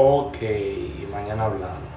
Ok, mañana hablamos.